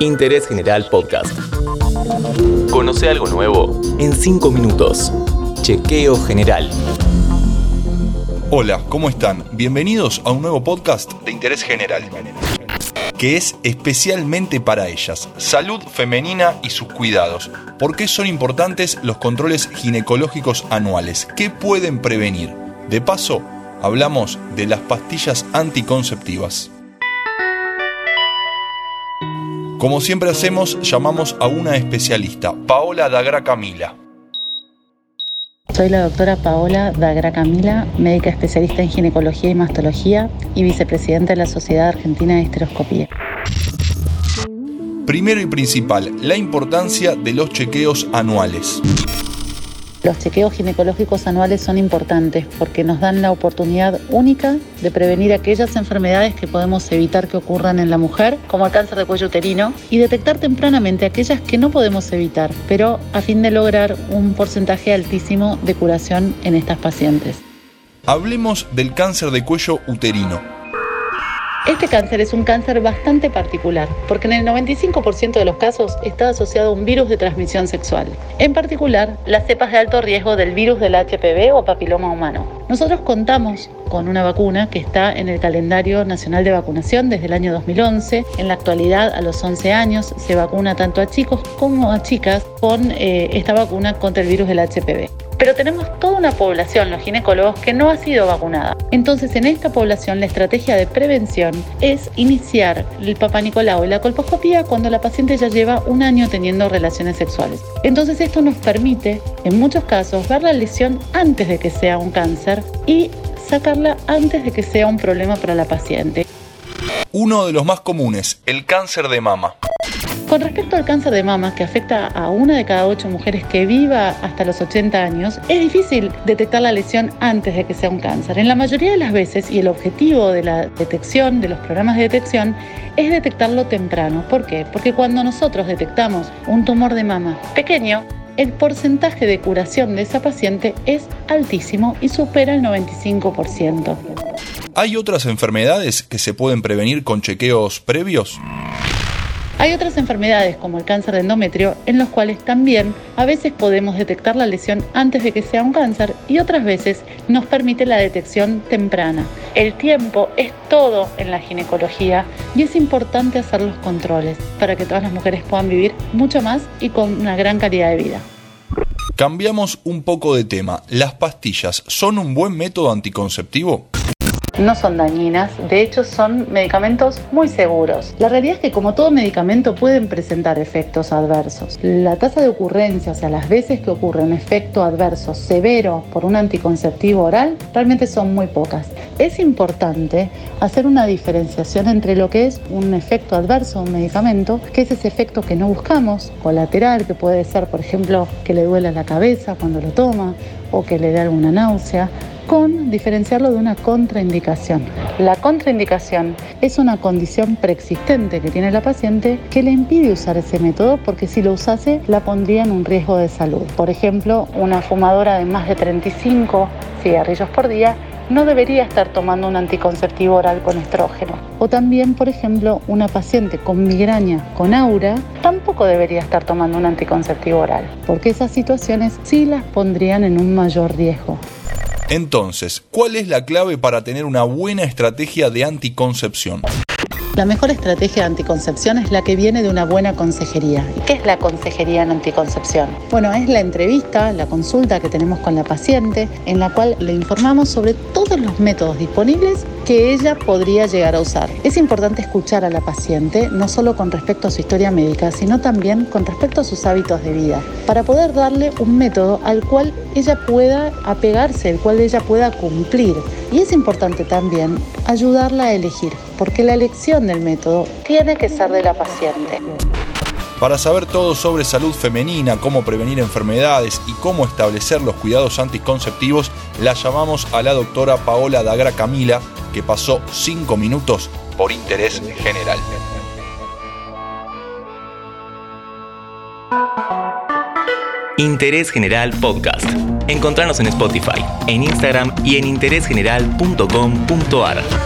Interés General Podcast. Conoce algo nuevo en 5 minutos. Chequeo General. Hola, ¿cómo están? Bienvenidos a un nuevo podcast de Interés General, que es especialmente para ellas, salud femenina y sus cuidados. ¿Por qué son importantes los controles ginecológicos anuales? ¿Qué pueden prevenir? De paso, hablamos de las pastillas anticonceptivas. Como siempre hacemos, llamamos a una especialista, Paola Dagra Camila. Soy la doctora Paola Dagra Camila, médica especialista en ginecología y mastología y vicepresidenta de la Sociedad Argentina de Esteroscopía. Primero y principal, la importancia de los chequeos anuales. Los chequeos ginecológicos anuales son importantes porque nos dan la oportunidad única de prevenir aquellas enfermedades que podemos evitar que ocurran en la mujer, como el cáncer de cuello uterino, y detectar tempranamente aquellas que no podemos evitar, pero a fin de lograr un porcentaje altísimo de curación en estas pacientes. Hablemos del cáncer de cuello uterino. Este cáncer es un cáncer bastante particular, porque en el 95% de los casos está asociado a un virus de transmisión sexual, en particular las cepas de alto riesgo del virus del HPV o papiloma humano. Nosotros contamos con una vacuna que está en el calendario nacional de vacunación desde el año 2011. En la actualidad, a los 11 años, se vacuna tanto a chicos como a chicas con eh, esta vacuna contra el virus del HPV. Pero tenemos toda una población, los ginecólogos, que no ha sido vacunada. Entonces, en esta población, la estrategia de prevención es iniciar el papá Nicolau y la colposcopía cuando la paciente ya lleva un año teniendo relaciones sexuales. Entonces, esto nos permite, en muchos casos, ver la lesión antes de que sea un cáncer y sacarla antes de que sea un problema para la paciente. Uno de los más comunes, el cáncer de mama. Con respecto al cáncer de mama, que afecta a una de cada ocho mujeres que viva hasta los 80 años, es difícil detectar la lesión antes de que sea un cáncer. En la mayoría de las veces, y el objetivo de la detección, de los programas de detección, es detectarlo temprano. ¿Por qué? Porque cuando nosotros detectamos un tumor de mama pequeño, el porcentaje de curación de esa paciente es altísimo y supera el 95%. ¿Hay otras enfermedades que se pueden prevenir con chequeos previos? Hay otras enfermedades como el cáncer de endometrio en los cuales también a veces podemos detectar la lesión antes de que sea un cáncer y otras veces nos permite la detección temprana. El tiempo es todo en la ginecología y es importante hacer los controles para que todas las mujeres puedan vivir mucho más y con una gran calidad de vida. Cambiamos un poco de tema. ¿Las pastillas son un buen método anticonceptivo? No son dañinas, de hecho son medicamentos muy seguros. La realidad es que como todo medicamento pueden presentar efectos adversos. La tasa de ocurrencia, o sea, las veces que ocurre un efecto adverso severo por un anticonceptivo oral, realmente son muy pocas. Es importante hacer una diferenciación entre lo que es un efecto adverso un medicamento, que es ese efecto que no buscamos, colateral, que puede ser, por ejemplo, que le duela la cabeza cuando lo toma o que le dé alguna náusea, con diferenciarlo de una contraindicación. La contraindicación es una condición preexistente que tiene la paciente que le impide usar ese método porque si lo usase la pondría en un riesgo de salud. Por ejemplo, una fumadora de más de 35 cigarrillos por día no debería estar tomando un anticonceptivo oral con estrógeno. O también, por ejemplo, una paciente con migraña con aura tampoco debería estar tomando un anticonceptivo oral, porque esas situaciones sí las pondrían en un mayor riesgo. Entonces, ¿cuál es la clave para tener una buena estrategia de anticoncepción? La mejor estrategia de anticoncepción es la que viene de una buena consejería. ¿Y qué es la consejería en anticoncepción? Bueno, es la entrevista, la consulta que tenemos con la paciente, en la cual le informamos sobre todos los métodos disponibles que ella podría llegar a usar. Es importante escuchar a la paciente, no solo con respecto a su historia médica, sino también con respecto a sus hábitos de vida, para poder darle un método al cual ella pueda apegarse, el cual ella pueda cumplir. Y es importante también ayudarla a elegir, porque la elección del método tiene que ser de la paciente. Para saber todo sobre salud femenina, cómo prevenir enfermedades y cómo establecer los cuidados anticonceptivos, la llamamos a la doctora Paola Dagra Camila, que pasó 5 minutos por interés general. Interés General Podcast. Encontrarnos en Spotify, en Instagram y en interésgeneral.com.ar.